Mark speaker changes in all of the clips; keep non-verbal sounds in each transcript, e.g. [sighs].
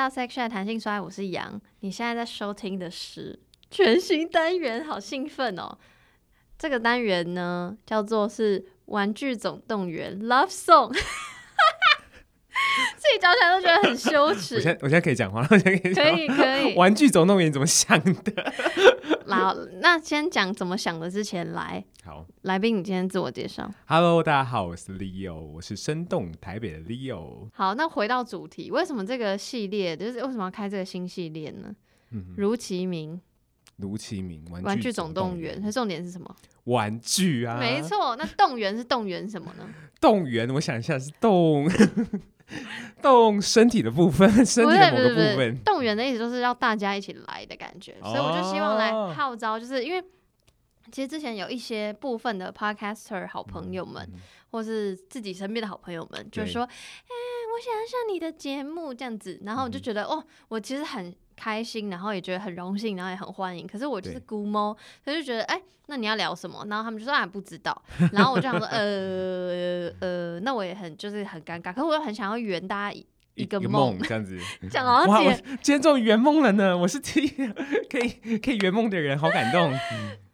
Speaker 1: 到 section 弹性衰，我是杨。你现在在收听的是全新单元，好兴奋哦！这个单元呢，叫做是《玩具总动员》Love Song。自己讲起来都觉得很羞耻。
Speaker 2: 我现在我现在可以讲话了，我现在可以
Speaker 1: 可以可以。
Speaker 2: 玩具总动员怎么想的？
Speaker 1: 好，那先讲怎么想的之前来。
Speaker 2: 好，
Speaker 1: 来宾，你今天自我介绍。
Speaker 2: Hello，大家好，我是 Leo，我是生动台北的 Leo。
Speaker 1: 好，那回到主题，为什么这个系列就是为什么要开这个新系列呢？嗯，如其名，
Speaker 2: 如其名，
Speaker 1: 玩具总动员，它重点是什么？
Speaker 2: 玩具啊，
Speaker 1: 没错。那动员是动员什么呢？
Speaker 2: 动员，我想一下，是动。[laughs] 动身体的部分，身体的某个部分。不是不是，
Speaker 1: 动员的意思就是要大家一起来的感觉，哦、所以我就希望来号召，就是因为其实之前有一些部分的 podcaster 好朋友们，嗯、或是自己身边的好朋友们，就是说，哎、欸，我想要上你的节目这样子，然后我就觉得，嗯、哦，我其实很。开心，然后也觉得很荣幸，然后也很欢迎。可是我就是估摸，他对就觉得，哎、欸，那你要聊什么？然后他们就说，啊，不知道。[laughs] 然后我就想说，呃呃，那我也很就是很尴尬。可是我又很想要圆大家一个梦，这样子。[laughs] 讲好像哇，
Speaker 2: 今天终于圆梦了呢！我是第一个可以可以圆梦的人，好感动。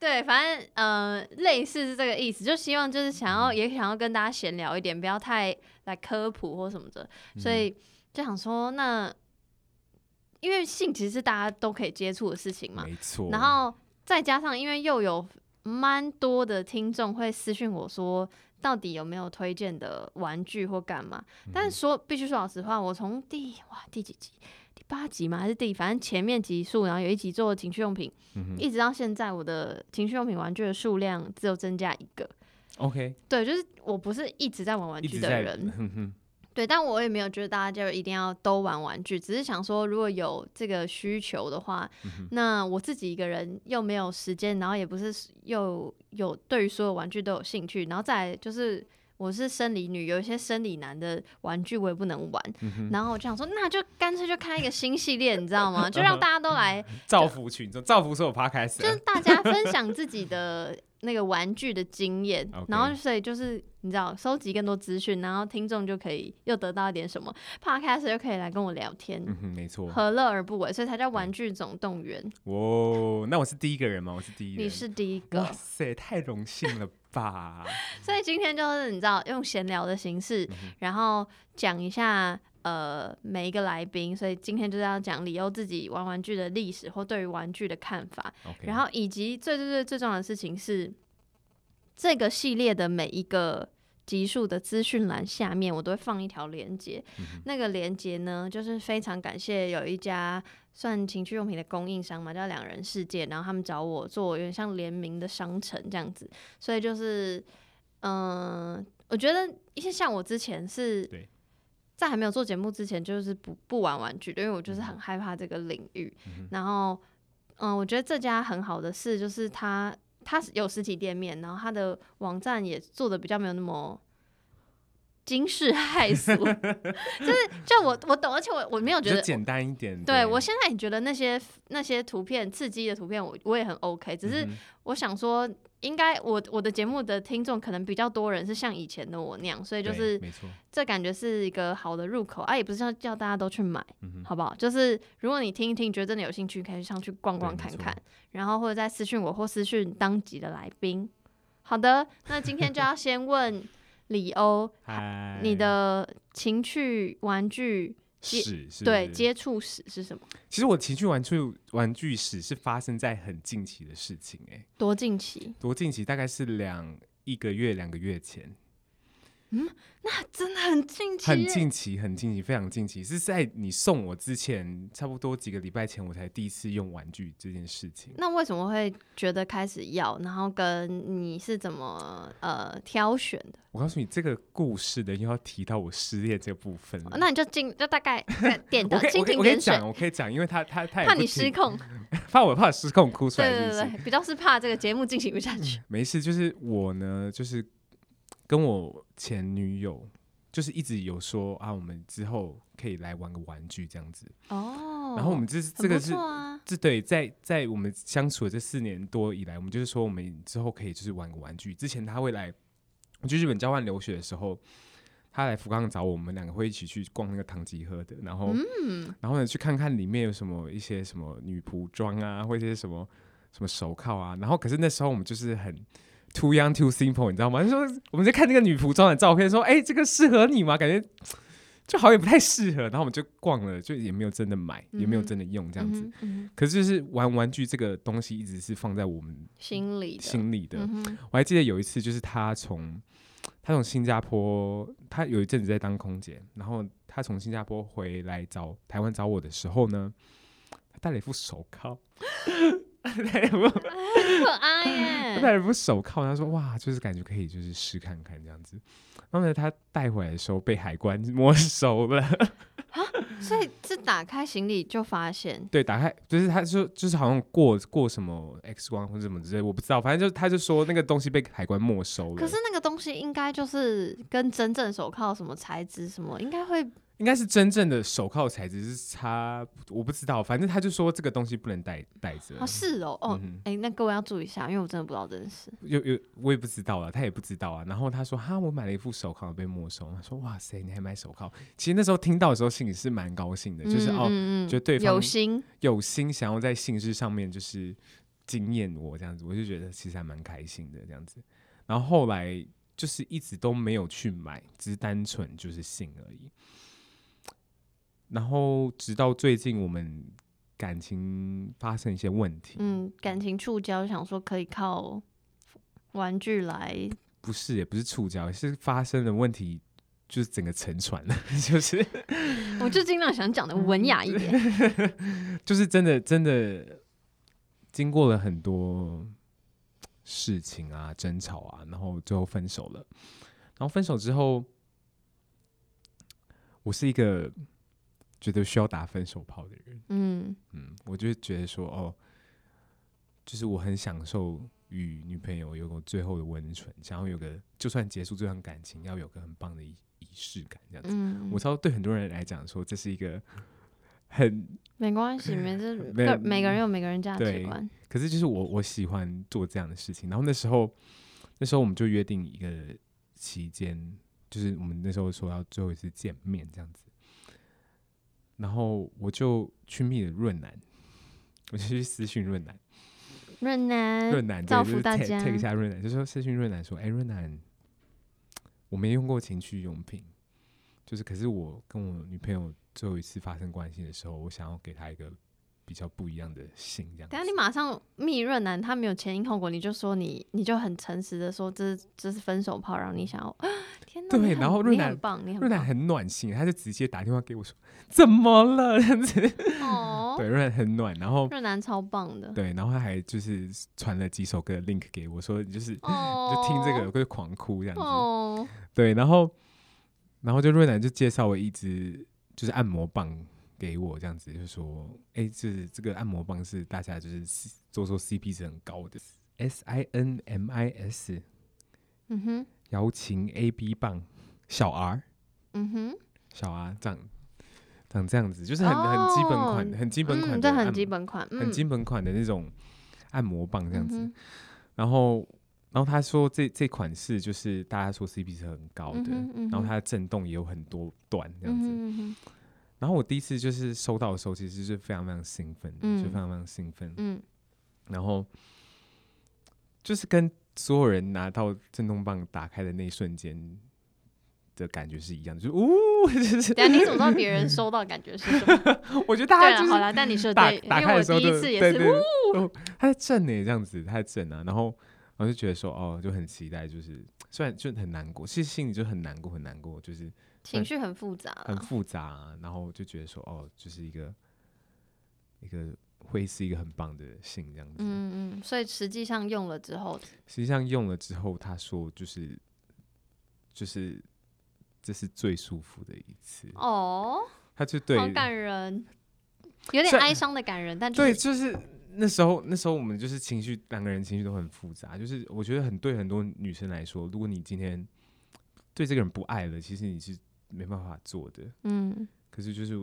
Speaker 1: 对，反正呃，类似是这个意思，就希望就是想要也想要跟大家闲聊一点，不要太来科普或什么的。所以就想说那。因为性其实是大家都可以接触的事情嘛，没错。然后再加上，因为又有蛮多的听众会私讯我说，到底有没有推荐的玩具或干嘛？嗯、但是说必须说老实话，我从第哇第几集，第八集嘛还是第，反正前面集数，然后有一集做情趣用品，嗯、一直到现在，我的情趣用品玩具的数量只有增加一个。
Speaker 2: OK，对，
Speaker 1: 就是我不是一直在玩玩具的人。对，但我也没有觉得大家就一定要都玩玩具，只是想说，如果有这个需求的话，嗯、那我自己一个人又没有时间，然后也不是又有对于所有玩具都有兴趣，然后再就是我是生理女，有一些生理男的玩具我也不能玩，嗯、然后我就想说，那就干脆就开一个新系列，你知道吗？就让大家都来
Speaker 2: 造福群众，造福所有 Podcast，
Speaker 1: 就是大家分享自己的。那个玩具的经验.然后所以就是你知道，收集更多资讯，然后听众就可以又得到一点什么，Podcast 就可以来跟我聊天，嗯哼，没错，何乐而不为？所以才叫玩具总动员。
Speaker 2: 哦，那我是第一个人吗？我是第一
Speaker 1: 你是第一个，
Speaker 2: 哇塞，太荣幸了吧！[laughs]
Speaker 1: 所以今天就是你知道，用闲聊的形式，嗯、然后讲一下。呃，每一个来宾，所以今天就是要讲李欧自己玩玩具的历史或对于玩具的看法.然后以及最最最最重要的事情是，这个系列的每一个集数的资讯栏下面，我都会放一条链接。嗯、那个链接呢，就是非常感谢有一家算情趣用品的供应商嘛，叫两人世界，然后他们找我做有点像联名的商城这样子，所以就是，嗯、呃，我觉得一些像我之前是。在还没有做节目之前，就是不不玩玩具的，因为我就是很害怕这个领域。嗯、然后，嗯，我觉得这家很好的是，就是它它是有实体店面，然后它的网站也做的比较没有那么惊世骇俗，[laughs] 就是就我我懂，而且我我没有觉得简单一点。对，对我现在也觉得那些那些图片刺激的图片我，我我也很 OK，只是我想说。应该我我的节目的听众可能比较多人是像以前的我那样，所以就是这感觉是一个好的入口啊，也不是要叫大家都去买，嗯、好不好？就是如果你听一听，觉得真的有兴趣，可以上去逛逛看看，然后或者再私讯我或私讯当集的来宾。好的，那今天就要先问李欧，你的情趣玩具。是，是对，接触史是什么？
Speaker 2: 其实我情趣玩具玩具史是发生在很近期的事情，欸，哎，
Speaker 1: 多近期？
Speaker 2: 多近期？大概是两一个月、两个月前。
Speaker 1: 嗯，那真的很近期，
Speaker 2: 很近期，很近期，非常近期。是在你送我之前，差不多几个礼拜前，我才第一次用玩具这件事情。
Speaker 1: 那为什么会觉得开始要？然后跟你是怎么呃挑选的？
Speaker 2: 我告诉你，这个故事的又要提到我失恋这个部分，
Speaker 1: 哦，那你就进，就大概点的蜻蜓点水。
Speaker 2: 我可以讲，我可以讲，因为他他他
Speaker 1: 怕你失控，[laughs]
Speaker 2: 怕我怕失控哭出来是是？
Speaker 1: 对对对，比较是怕这个节目进行不下去。[laughs]
Speaker 2: 没事，就是我呢，就是。跟我前女友就是一直有说啊，我们之后可以来玩个玩具这样子哦。然后我们这是这个是这对，在在我们相处的这四年多以来，我们就是说我们之后可以就是玩个玩具。之前他会来，我去日本交换留学的时候，他来福冈找我们两个会一起去逛那个唐吉诃德，然后，嗯、然后呢去看看里面有什么一些什么女仆装啊，或者一些什么什么手铐啊，然后可是那时候我们就是很 too young too simple，你知道吗？就说我们在看那个女仆装的照片，说哎、欸，这个适合你吗？感觉就好像也不太适合，然后我们就逛了，就也没有真的买，嗯、也没有真的用这样子。嗯嗯、可是就是玩玩具这个东西一直是放在我们
Speaker 1: 心里的
Speaker 2: 心里的。
Speaker 1: 嗯、
Speaker 2: 我还记得有一次，就是他从。他从新加坡，他有一阵子在当空姐，然后他从新加坡回来找台湾找我的时候呢，他带了一副手铐，带了一副
Speaker 1: 可爱耶，
Speaker 2: 他带了一副手铐，他说哇，就是感觉可以就是试看看这样子，然后呢，他带回来的时候被海关没收了。
Speaker 1: 所以这打开行李就发现，
Speaker 2: 对，打开就是他就就是好像过过什么 X 光或者什么之类，我不知道，反正就他就说那个东西被海关没收了。
Speaker 1: 可是那个东西应该就是跟真正手铐什么材质什么，应该会。
Speaker 2: 应该是真正的手铐材质是差，我不知道，反正他就说这个东西不能带带着。
Speaker 1: 哦，是哦，哦，哎、嗯欸，那各位要注意一下，因为我真的不知道这件事。
Speaker 2: 有有，我也不知道啊，他也不知道啊。然后他说哈，我买了一副手铐被没收。他说哇塞，你还买手铐？其实那时候听到的时候心里是蛮高兴的，嗯、就是哦，觉得对方
Speaker 1: 有心
Speaker 2: 有心想要在性事上面就是惊艳我这样子，我就觉得其实还蛮开心的这样子。然后后来就是一直都没有去买，只是单纯就是性而已。然后直到最近，我们感情发生一些问题，
Speaker 1: 嗯，感情触礁，想说可以靠玩具来，
Speaker 2: 不是，也不是触礁，是发生的问题，就是整个沉船了，[laughs] 就是，
Speaker 1: 我就尽量想讲的文雅一点，[laughs]
Speaker 2: 就是真的真的经过了很多事情啊，争吵啊，然后最后分手了，然后分手之后，我是一个。觉得需要打分手炮的人，嗯嗯，我就觉得说，哦，就是我很享受与女朋友有个最后的温存，想要有个就算结束这段感情，要有个很棒的仪仪式感，这样子。嗯、我知道对很多人来讲说，这是一个很
Speaker 1: 没关系，没这每每个人有每个人价值观。
Speaker 2: 可是就是我我喜欢做这样的事情，然后那时候那时候我们就约定一个期间，就是我们那时候说要最后一次见面这样子。然后我就去密了润南，我就去私讯润南，[laughs]
Speaker 1: 润南，
Speaker 2: 润南，造福大家，take 一下润南，就说私讯润南说，哎，润南，我没用过情趣用品，就是可是我跟我女朋友最后一次发生关系的时候，我想要给她一个。比较不一样的性，这样。等下
Speaker 1: 你马上密润男，他没有前因后果，你就说你，你就很诚实的说，这是这是分手炮，然后你想要，[gasps] 天哪，
Speaker 2: 对，然后润男
Speaker 1: 很棒，你很
Speaker 2: 润男很暖心，他就直接打电话给我说，怎么了这样子？[laughs] 哦，对，润男很暖，然后
Speaker 1: 润男超棒的，
Speaker 2: 对，然后他还就是传了几首歌的 link 给我说，就是、[laughs] 哦、就听这个我会狂哭这样子，哦、对，然后然后就润男就介绍我一支就是按摩棒。给我这样子，就是说，哎、欸，就是这个按摩棒是大家就是做做 CP 值很高的，S I N M I S，嗯哼，摇琴 A B 棒，小 R，嗯哼，小 R 长长这样子，就是很、哦、很基本款，很基本款的，
Speaker 1: 这、嗯、很基本款，
Speaker 2: 很基本款的那种按摩棒这样子。嗯、然后，然后他说这这款式就是大家说 CP 值很高的，然后它的震动也有很多段这样子。嗯然后我第一次就是收到的时候，其实是非常非常兴奋，嗯、就非常非常兴奋。嗯，然后就是跟所有人拿到震动棒打开的那一瞬间的感觉是一样的，就呜，就是。等下
Speaker 1: 你怎么知道别人收到感觉是什么？[laughs]
Speaker 2: 我觉得大家就是
Speaker 1: 好了，但你说
Speaker 2: 打打开的时候，
Speaker 1: 第一次也是呜，
Speaker 2: 他在震呢，这样子，他在震啊。然后我就觉得说，哦，就很期待，就是虽然就很难过，其实心里就很难过，很难过，就是。
Speaker 1: 情绪很复杂，
Speaker 2: 很复杂，然后就觉得说，哦，就是一个一个会是一个很棒的信这样子。
Speaker 1: 嗯嗯，所以实际上用了之后，
Speaker 2: 实际上用了之后，他说就是就是这是最舒服的一次
Speaker 1: 哦。
Speaker 2: 他就对，
Speaker 1: 好感人，有点哀伤的感人，但、就是、
Speaker 2: 对，就是那时候那时候我们就是情绪，两个人情绪都很复杂。就是我觉得很对很多女生来说，如果你今天对这个人不爱了，其实你是。没办法做的，嗯，可是就是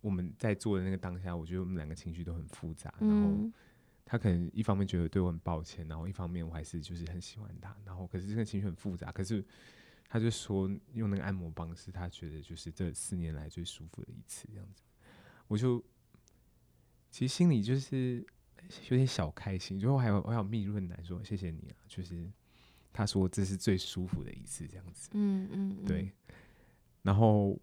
Speaker 2: 我们在做的那个当下，我觉得我们两个情绪都很复杂，嗯、然后他可能一方面觉得对我很抱歉，然后一方面我还是就是很喜欢他，然后可是这个情绪很复杂，可是他就说用那个按摩棒是他觉得就是这四年来最舒服的一次，这样子，我就其实心里就是有点小开心，就后还有我还有密润男说谢谢你啊，就是他说这是最舒服的一次，这样子，
Speaker 1: 嗯嗯，嗯，
Speaker 2: 对，然后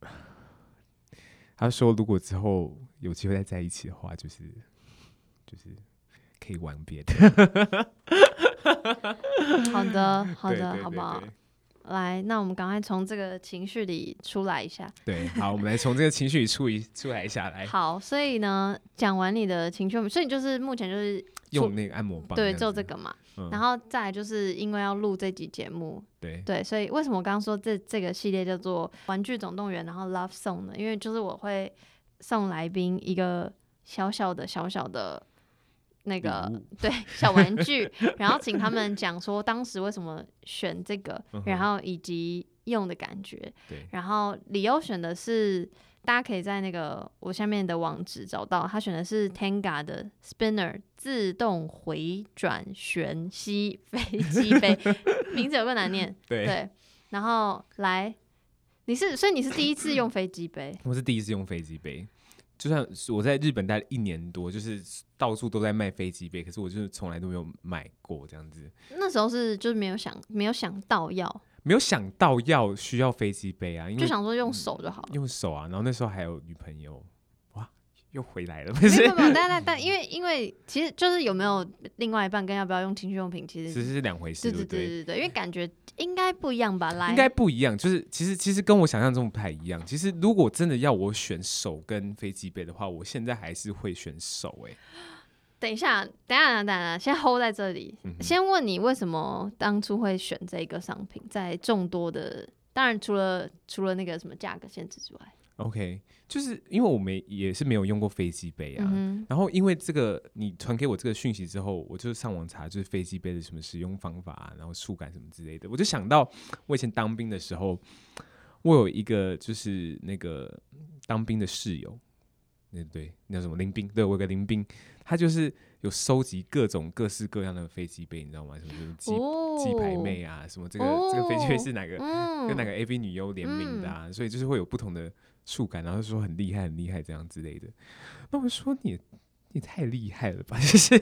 Speaker 2: [sighs] 他说如果之后有机会再在一起的话，就是就是可以玩别的。[laughs]
Speaker 1: 好的，[laughs] 好的，好不好？来，那我们赶快从这个情绪里出来一下。
Speaker 2: 对，好，我们来从这个情绪里出一 [laughs] 出来一下来。
Speaker 1: 好，所以呢，讲完你的情绪，所以你就是目前就是
Speaker 2: 用那个按摩棒，
Speaker 1: 对，做这个嘛。嗯、然后再来就是因为要录这集节目，
Speaker 2: 对
Speaker 1: 对，所以为什么我刚刚说这这个系列叫做《玩具总动员》，然后 Love Song 呢？因为就是我会送来宾一个小小的小小的。那个对小玩具，[laughs] 然后请他们讲说当时为什么选这个，然后以及用的感觉。然后理由选的是，大家可以在那个我下面的网址找到，他选的是 Tenga 的 Spinner 自动回转旋吸飞 [laughs] 机杯，名字有个难念。[laughs] 对，对，然后来，你是所以你是第一次用飞机杯？
Speaker 2: 我是第一次用飞机杯。就算我在日本待了一年多，就是到处都在卖飞机杯，可是我就是从来都没有买过这样子。
Speaker 1: 那时候是就是没有想没有想到要
Speaker 2: 没有想到要需要飞机杯啊，因为
Speaker 1: 就想说用手就好了，
Speaker 2: 嗯，用手啊。然后那时候还有女朋友。又回来了，
Speaker 1: 不是没有，但但但因为因为其实就是有没有另外一半跟要不要用情趣用品，其实
Speaker 2: 其实是两回事，对对
Speaker 1: 对对对，因为感觉应该不一样吧？来，
Speaker 2: 应该不一样，就是其实其实跟我想象中不太一样。其实如果真的要我选手跟飞机杯的话，我现在还是会选手。[gasps] 哎，
Speaker 1: 等一下，等一下，等一下，先 hold 在这里，嗯、先问你为什么当初会选这个商品，在众多的，当然除了除了那个什么价格限制之外。
Speaker 2: OK，就是因为我没也是没有用过飞机杯啊，嗯、然后因为这个你传给我这个讯息之后，我就上网查就是飞机杯的什么使用方法啊，然后触感什么之类的，我就想到我以前当兵的时候，我有一个就是那个当兵的室友，那对那叫什么林兵，对我有个林兵，他就是有收集各种各式各样的飞机杯，你知道吗？什么就是鸡排妹啊，什么这个、哦、这个飞机杯是哪个、嗯、跟哪个 AV 女优联名的啊、嗯，所以就是会有不同的。触感，然后说很厉害，很厉害这样之类的。那我说你，你太厉害了吧？[laughs] 就是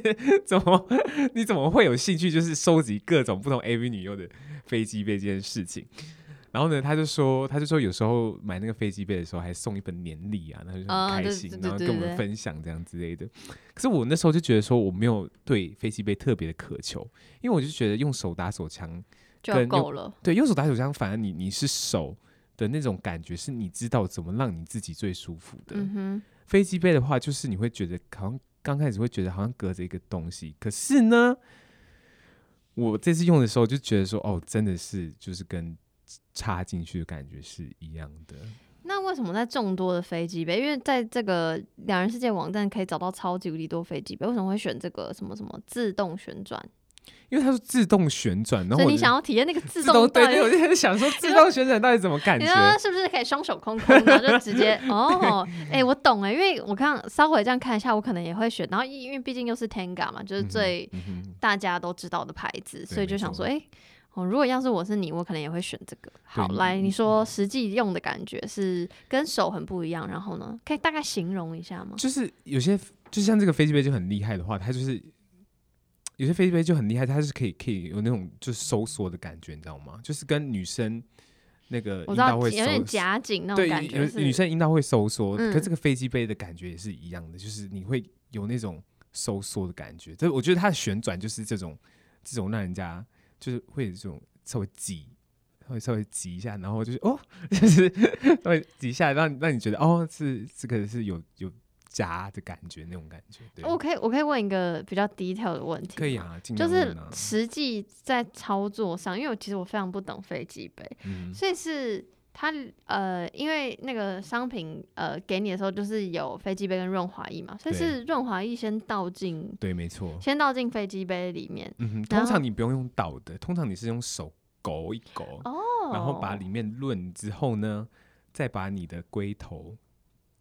Speaker 2: 怎么，你怎么会有兴趣，就是收集各种不同 AV 女优的飞机杯这件事情？然后呢，他就说，他就说有时候买那个飞机杯的时候还送一本年历啊，然后就很开心，然后跟我们分享这样之类的。可是我那时候就觉得说，我没有对飞机杯特别的渴求，因为我就觉得用手打手枪
Speaker 1: 就够了。对，
Speaker 2: 用手打手枪，反而你你是手。的那种感觉是你知道怎么让你自己最舒服的。嗯、飞机杯的话，就是你会觉得好像刚开始会觉得好像隔着一个东西，可是呢，我这次用的时候就觉得说，哦，真的是就是跟插进去的感觉是一样的。
Speaker 1: 那为什么在众多的飞机杯，因为在这个两人世界网站可以找到超级无敌多飞机杯，为什么会选这个什么什么自动旋转？
Speaker 2: 因为它是自动旋转，然后
Speaker 1: 你想要体验那个自动，
Speaker 2: 对，对，我就在想说自动旋转到底怎么感
Speaker 1: 觉？是不是可以双手空空，然后就直接 [laughs] 哦？哎、欸，我懂哎，因为我看稍微这样看一下，我可能也会选。然后因为毕竟又是 Tenga 嘛，就是最大家都知道的牌子，嗯、所以就想说，哎、欸，哦，如果要是我是你，我可能也会选这个。好，来，你说实际用的感觉是跟手很不一样，然后呢，可以大概形容一下吗？
Speaker 2: 就是有些，就像这个飞机杯就很厉害的话，它就是。有些飞机杯就很厉害，它是可以可以有那种就是收缩的感觉，你知道吗？就是跟女生那个阴道会，有点夹紧那种感觉。对，女生阴道会收缩，跟、嗯、这个飞机杯的感觉也是一样的，就是你会有那种收缩的感觉。这我觉得它的旋转就是这种这种让人家就是会有这种稍微挤，稍微稍微挤一下，然后就是哦，[laughs] 就是稍微挤一下，让让你觉得哦，是这个是有有。夹的感觉，那种感觉。对，
Speaker 1: 我可以，我可以问一个比较 detail 的问题。
Speaker 2: 可以啊，啊
Speaker 1: 就是实际在操作上，因为我其实我非常不懂飞机杯，嗯，所以是它呃，因为那个商品呃给你的时候就是有飞机杯跟润滑液嘛，所以是润滑液先倒进，
Speaker 2: 对，没错，
Speaker 1: 先倒进飞机杯里面。
Speaker 2: 嗯哼，通常你不用用倒的，通常你是用手勾一勾，哦，然后把里面润之后呢，再把你的龟头。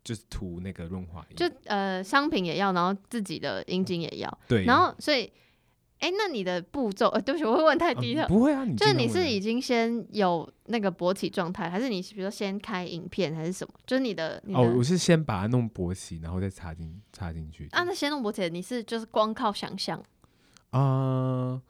Speaker 2: 就是涂那个润滑液，
Speaker 1: 就呃商品也要，然后自己的阴茎也要，
Speaker 2: 对，
Speaker 1: 然后所以哎、欸，那你的步骤，呃，对不起，我会问太低了、
Speaker 2: 嗯。不会啊，你
Speaker 1: 就是你是已经先有那个勃起状态，还是你比如说先开影片，还是什么？就是你的，你的
Speaker 2: 哦，我是先把它弄勃起，然后再插进插进去。
Speaker 1: 啊，那先弄勃起，你是就是光靠想象？
Speaker 2: 啊、呃，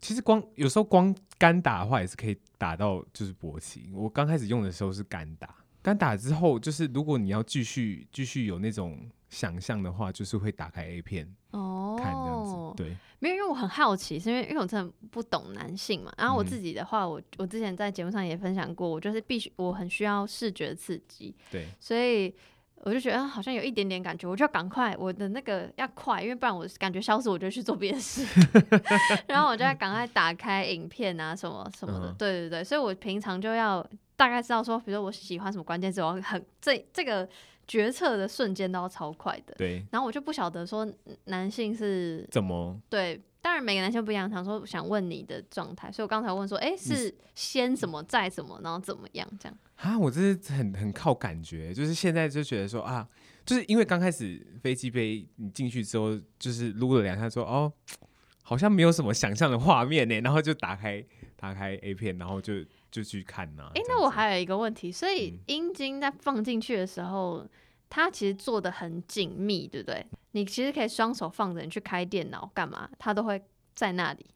Speaker 2: 其实光有时候光干打的话也是可以打到就是勃起。我刚开始用的时候是干打，干打之后就是如果你要继续继续有那种想象的话，就是会打开 A 片哦，看这样子。对，
Speaker 1: 没有，因为我很好奇，是因为因为我真的不懂男性嘛。然后我自己的话，我我之前在节目上也分享过，我就是必须我很需要视觉刺激，
Speaker 2: 对，
Speaker 1: 所以。我就觉得好像有一点点感觉，我就要赶快，我的那个要快，因为不然我感觉消失，我就去做别的事。[laughs] 然后我就要赶快打开影片啊什么什么的，嗯、对对对，所以我平常就要大概知道说，比如说我喜欢什么关键词，我很这这个决策的瞬间都要超快的。
Speaker 2: 对。
Speaker 1: 然后我就不晓得说男性是
Speaker 2: 怎么
Speaker 1: 对。当然，每个男生不一样。想说，想问你的状态，所以我刚才问说，哎、欸，是先什么，再什么，然后怎么样？这样
Speaker 2: 啊？我这是很很靠感觉，就是现在就觉得说啊，就是因为刚开始飞机杯你进去之后，就是撸了两下，说哦，好像没有什么想象的画面呢，然后就打开打开 A 片，然后就就去看呐。哎、欸，
Speaker 1: 那我还有一个问题，所以阴茎在放进去的时候。嗯它其实做的很紧密，对不对？你其实可以双手放着，你去开电脑干嘛，它都会在那里。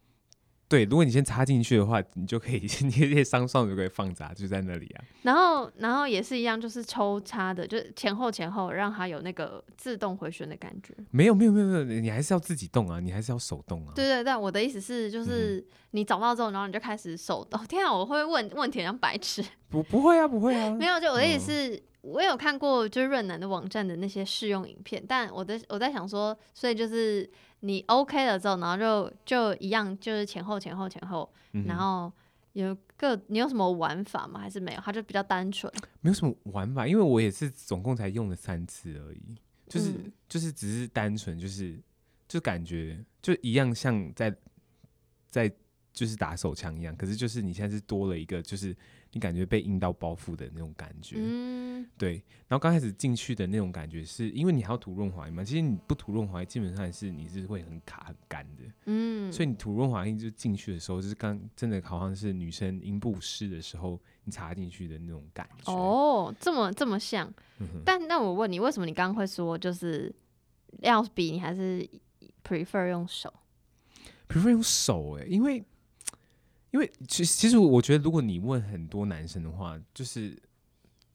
Speaker 2: 对，如果你先插进去的话，你就可以，[laughs] 你可以双手就可以放着，就在那里啊。
Speaker 1: 然后，然后也是一样，就是抽插的，就是前后前后，让它有那个自动回旋的感觉。
Speaker 2: 没有，没有，没有，没有，你还是要自己动啊，你还是要手动啊。
Speaker 1: 对对对，我的意思是，就是你找到之后，然后你就开始手动。[laughs] 天啊，我会问问题像白痴。
Speaker 2: 不，不会啊，不会啊。[laughs]
Speaker 1: 没有，就我的意思是。嗯我有看过就是润南的网站的那些试用影片，但我的我在想说，所以就是你 OK 了之后，然后就就一样，就是前后前后前后，嗯、然后有个你有什么玩法吗？还是没有？它就比较单纯，
Speaker 2: 没有什么玩法，因为我也是总共才用了三次而已，就是、嗯、就是只是单纯就是就感觉就一样，像在在就是打手枪一样，可是就是你现在是多了一个就是。你感觉被阴道包覆的那种感觉，嗯，对。然后刚开始进去的那种感觉，是因为你还要涂润滑液嘛？其实你不涂润滑液，基本上是你是会很卡很干的，嗯。所以你涂润滑液就进去的时候，就是刚真的好像是女生阴部湿的时候，你插进去的那种感觉。
Speaker 1: 哦，这么这么像。嗯、但那我问你，为什么你刚刚会说就是要比你还是 prefer 用手
Speaker 2: ？prefer 用手哎、欸，因为。因为其其实我觉得，如果你问很多男生的话，就是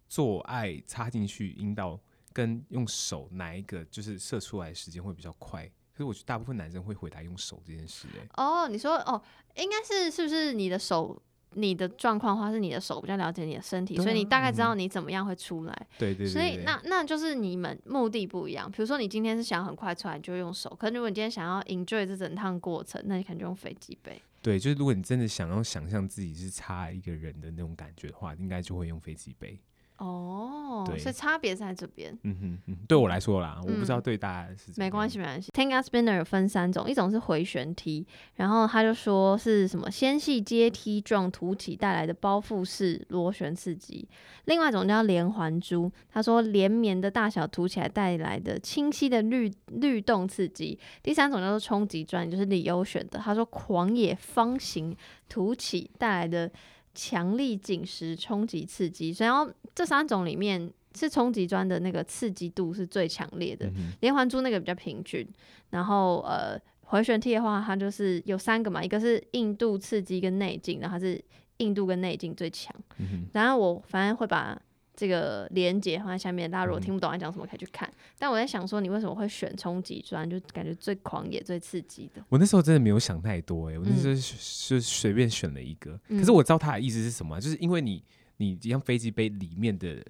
Speaker 2: 做爱插进去阴道跟用手哪一个就是射出来时间会比较快？可是我觉得大部分男生会回答用手这件事。哎，
Speaker 1: 哦，你说哦，应该是是不是你的手你的状况的话是你的手比较了解你的身体，啊、所以你大概知道你怎么样会出来。
Speaker 2: 对对对，对。
Speaker 1: 所以那那就是你们目的不一样。比如说你今天是想很快出来，就用手；可是如果你今天想要 enjoy 这整趟过程，那你可能就用飞机杯。
Speaker 2: 对，就是如果你真的想要想象自己是差一个人的那种感觉的话，应该就会用飞机杯。
Speaker 1: 哦，对，所以差别在这边。
Speaker 2: 嗯哼嗯，对我来说啦，嗯、我不知道对大家是怎么样。
Speaker 1: 没关系，没关系。Tank Spinner 有分三种，一种是回旋踢，然后他就说是什么纤细阶梯状凸起带来的包覆式螺旋刺激；另外一种叫连环珠，他说连绵的大小凸起来带来的清晰的律律动刺激；第三种叫做冲击砖，就是李优选的，他说狂野方形凸起带来的。强力紧实冲击刺激，所以然后这三种里面是冲击砖的那个刺激度是最强烈的，嗯、连环珠那个比较平均，然后呃回旋踢的话，它就是有三个嘛，一个是硬度刺激跟内劲，然后它是硬度跟内劲最强，嗯、然后我反正会把。这个连接放在下面，大家如果听不懂在讲什么，可以去看。嗯、但我在想说，你为什么会选冲击砖？就感觉最狂野、最刺激的。
Speaker 2: 我那时候真的没有想太多、欸，哎，我那时候就随便选了一个。嗯、可是我知道他的意思是什么，就是因为你，你像飞机杯里面的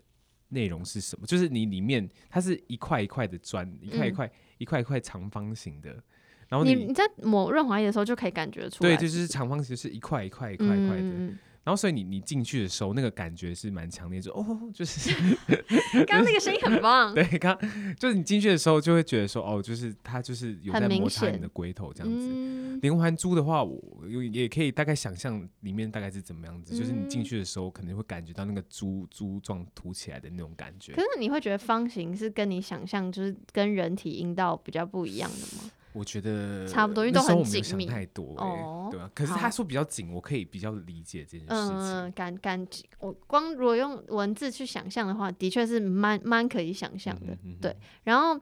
Speaker 2: 内容是什么？就是你里面它是一块一块的砖，一块一块、一块一块长方形的。然后你
Speaker 1: 你在抹润滑液的时候就可以感觉出来，
Speaker 2: 对，就是长方形，是一块一块一块一块的。然后，所以你你进去的时候，那个感觉是蛮强烈，就哦，就是 [laughs]
Speaker 1: 刚刚那个声音很棒。[laughs]
Speaker 2: 对，刚 [laughs] 就是你进去的时候，就会觉得说，哦，就是它就是有在摩擦你的龟头这样子。嗯、连环珠的话，我也可以大概想象里面大概是怎么样子，嗯、就是你进去的时候，可能会感觉到那个珠珠状凸起来的那种感觉。
Speaker 1: 可是你会觉得方形是跟你想象就是跟人体阴道比较不一样的吗？
Speaker 2: 我觉得
Speaker 1: 差不多，因为都很紧密。
Speaker 2: 太多哦，对啊。可是他说比较紧，我可以比较理解这件事情。
Speaker 1: 嗯，感感，我光如果用文字去想象的话，的确是蛮蛮可以想象的。对，然后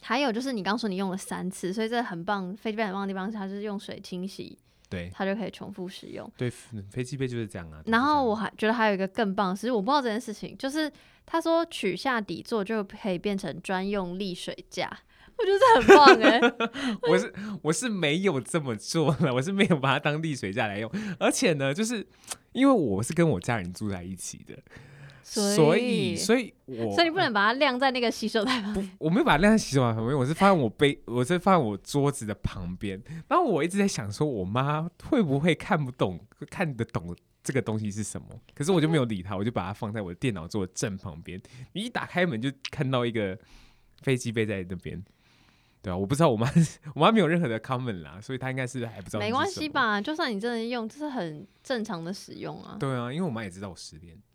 Speaker 1: 还有就是你刚说你用了三次，所以这很棒。飞机杯很棒的地方是它是用水清洗，
Speaker 2: 对，
Speaker 1: 它就可以重复使用。
Speaker 2: 对，飞机杯就是这样啊。
Speaker 1: 然后我还觉得还有一个更棒，其实我不知道这件事情，就是他说取下底座就可以变成专用沥水架。我觉得这很棒哎、欸！[laughs]
Speaker 2: 我是我是没有这么做了，我是没有把它当沥水架来用。而且呢，就是因为我是跟我家人住在一起的，所以所以我
Speaker 1: 所以你不能把它晾在那个洗手台旁边。
Speaker 2: 我没有把它晾在洗手台旁边，我是放在我背，我是放在我桌子的旁边。然后我一直在想，说我妈会不会看不懂，看得懂这个东西是什么？可是我就没有理她，我就把它放在我的电脑桌正旁边。你一打开门就看到一个飞机杯在那边。对啊，我不知道我妈，[laughs] 我妈没有任何的 comment 啦，所以她应该是还不知道。
Speaker 1: 没关系吧，就算你真的用，这是很正常的使用啊。
Speaker 2: 对啊，因为我妈也知道我失恋，[laughs]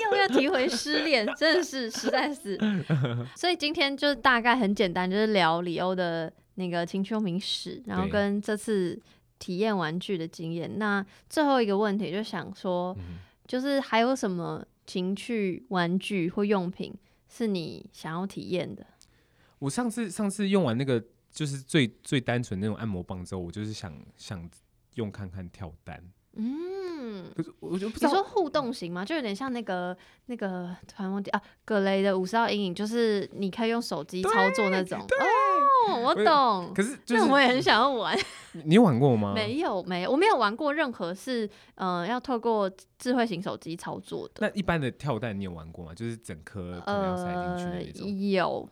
Speaker 1: 又要提回失恋，真的是实在是。[laughs] 所以今天就是大概很简单，就是聊李欧的那个情趣用品史，然后跟这次体验玩具的经验。那最后一个问题就想说，嗯、就是还有什么情趣玩具或用品是你想要体验的？
Speaker 2: 我上次上次用完那个就是最最单纯那种按摩棒之后，我就是想想用看看跳蛋。嗯，可是我就不知道，
Speaker 1: 你说互动型吗？就有点像那个那个团梦啊，格雷的五十号阴影，就是你可以用手机操作那种。哦，我懂。
Speaker 2: 可是，就是
Speaker 1: 我也很想要玩。[laughs]
Speaker 2: 你有玩过吗？
Speaker 1: 没有，没有，我没有玩过任何是嗯、呃、要透过智慧型手机操作的。
Speaker 2: 那一般的跳蛋你有玩过吗？就是整颗可能要塞进去的那种。
Speaker 1: 呃、有。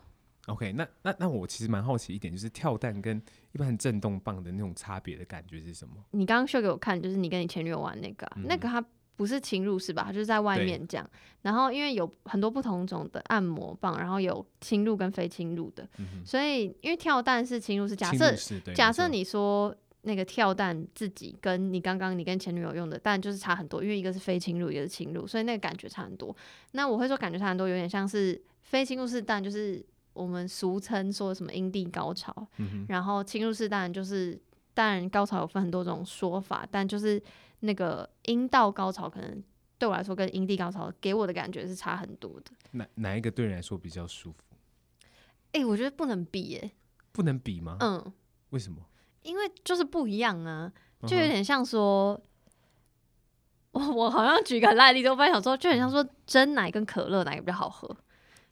Speaker 2: OK，那那那我其实蛮好奇一点，就是跳蛋跟一般震动棒的那种差别的感觉是什么？
Speaker 1: 你刚刚秀给我看，就是你跟你前女友玩那个，嗯、那个它不是侵入式吧？它就是在外面这样。然后因为有很多不同种的按摩棒，然后有侵入跟非侵入的，嗯、所以因为跳蛋是侵入式，假设假设你说那个跳蛋自己跟你刚刚你跟前女友用的蛋就是差很多，因为一个是非侵入，一个是侵入，所以那个感觉差很多。那我会说感觉差很多，有点像是非侵入式蛋就是。我们俗称说什么阴蒂高潮，嗯、然后侵入式当然就是，当然高潮有分很多种说法，但就是那个阴道高潮可能对我来说跟阴蒂高潮给我的感觉是差很多的。
Speaker 2: 哪哪一个对你来说比较舒服？
Speaker 1: 哎、欸，我觉得不能比，哎，
Speaker 2: 不能比吗？嗯，为什么？
Speaker 1: 因为就是不一样啊，就有点像说，我、uh. 我好像举个 [laughs] 例子，我本来想说，就很像说真奶跟可乐哪个比较好喝。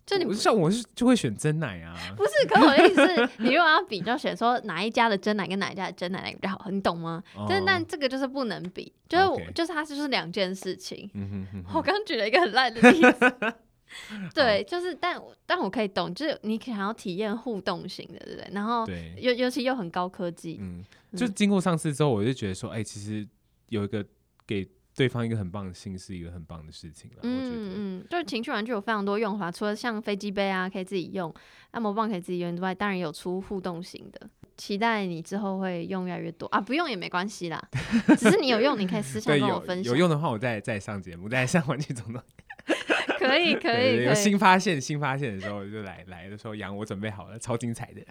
Speaker 1: 就你不
Speaker 2: 像我是就会选真奶啊，
Speaker 1: 不是？可我的意思是，[laughs] 你如果要比，就选说哪一家的真奶跟哪一家的真奶哪个比较好，你懂吗？哦、但但这个就是不能比，就是我.就是它就是两件事情。嗯、哼哼哼我刚举了一个很烂的例子，[laughs] 对，就是但但我可以懂，就是你想要体验互动型的，对不对？然后对尤尤其又很高科技，
Speaker 2: 嗯，就经过上次之后，我就觉得说，哎、欸，其实有一个给。对方一个很棒的心是一个很棒的事情了，嗯、我觉得，
Speaker 1: 嗯，就是情趣玩具有非常多用法，除了像飞机杯啊可以自己用，按摩棒可以自己用之外，当然有出互动型的，期待你之后会用越来越多。啊，不用也没关系啦，只是你有用，你可以私下跟我分享，
Speaker 2: 有，有用的话我再再上节目，再上玩具总动员。
Speaker 1: 可以 [laughs] 可以，
Speaker 2: 有新发现新发现的时候就来来的时候，杨我准备好了，超精彩的。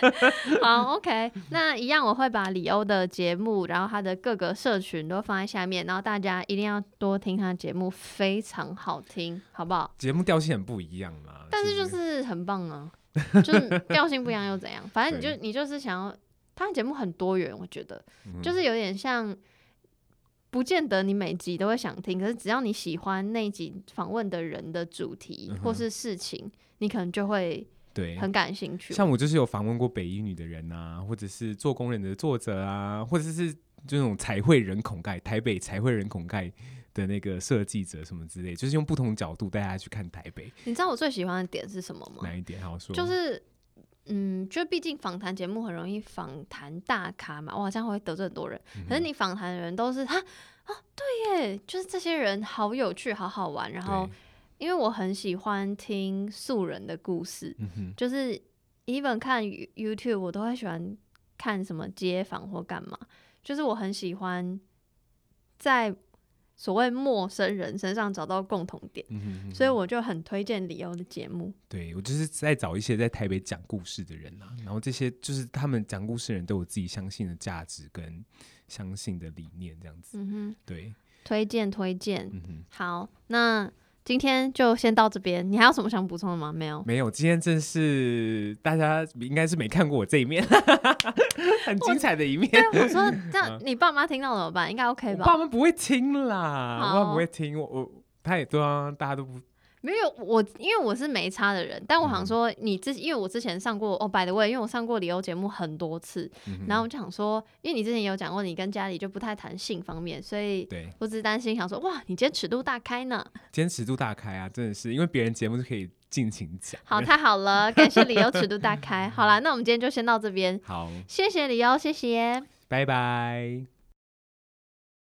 Speaker 2: [laughs]
Speaker 1: 好，OK，那一样我会把李欧的节目，然后他的各个社群都放在下面，然后大家一定要多听他的节目，非常好听，好不好？
Speaker 2: 节目调性很不一样嘛，
Speaker 1: 但是就是很棒啊，就是调性不一样又怎样？反正你就 [laughs] 你就是想要，他的节目很多元，我觉得就是有点像。不见得你每集都会想听，可是只要你喜欢那一集访问的人的主题或是事情，嗯、你可能就会对很感兴趣。
Speaker 2: 像我就是有访问过北一女的人啊，或者是做工人的作者啊，或者是这种彩绘人孔盖台北彩绘人孔盖的那个设计者什么之类，就是用不同角度带大家去看台北。
Speaker 1: 你知道我最喜欢的点是什么吗？
Speaker 2: 哪一点？好说，
Speaker 1: 就是。嗯，就毕竟访谈节目很容易访谈大咖嘛，哇，这样会得罪很多人。可是你访谈的人都是啊啊，对耶，就是这些人好有趣，好好玩。然后，因为我很喜欢听素人的故事，嗯、就是 even 看 YouTube 我都会喜欢看什么街访或干嘛，就是我很喜欢在所谓陌生人身上找到共同点，
Speaker 2: 嗯哼嗯哼，
Speaker 1: 所以我就很推荐李欧的节目。
Speaker 2: 对，我就是在找一些在台北讲故事的人啊，然后这些就是他们讲故事的人都有自己相信的价值跟相信的理念，这样子。
Speaker 1: 嗯哼，
Speaker 2: 对，
Speaker 1: 推荐推荐。
Speaker 2: 嗯哼，
Speaker 1: 好，那。今天就先到这边，你还有什么想补充的吗？没有，
Speaker 2: 没有。今天真是大家应该是没看过我这一面，[laughs] 很精彩的一面。
Speaker 1: 对，我说这样，你爸妈听到怎么办？应该 OK 吧？
Speaker 2: 爸妈不会听啦，我爸不会听。我我他也对啊，大家都不。
Speaker 1: 没有我，因为我是没差的人，但我想说你之，因为我之前上过哦，by the way，因为我上过李欧节目很多次，嗯、然后我就想说，因为你之前有讲过，你跟家里就不太谈性方面，所以我只是担心，想说哇，你今天尺度大开呢？今天
Speaker 2: 尺度大开啊，真的是，因为别人节目就可以尽情讲。
Speaker 1: 好，[laughs] 太好了，感谢理由尺度大开。好啦，那我们今天就先到这边。
Speaker 2: 好，
Speaker 1: 谢谢李欧，谢谢，
Speaker 2: 拜拜。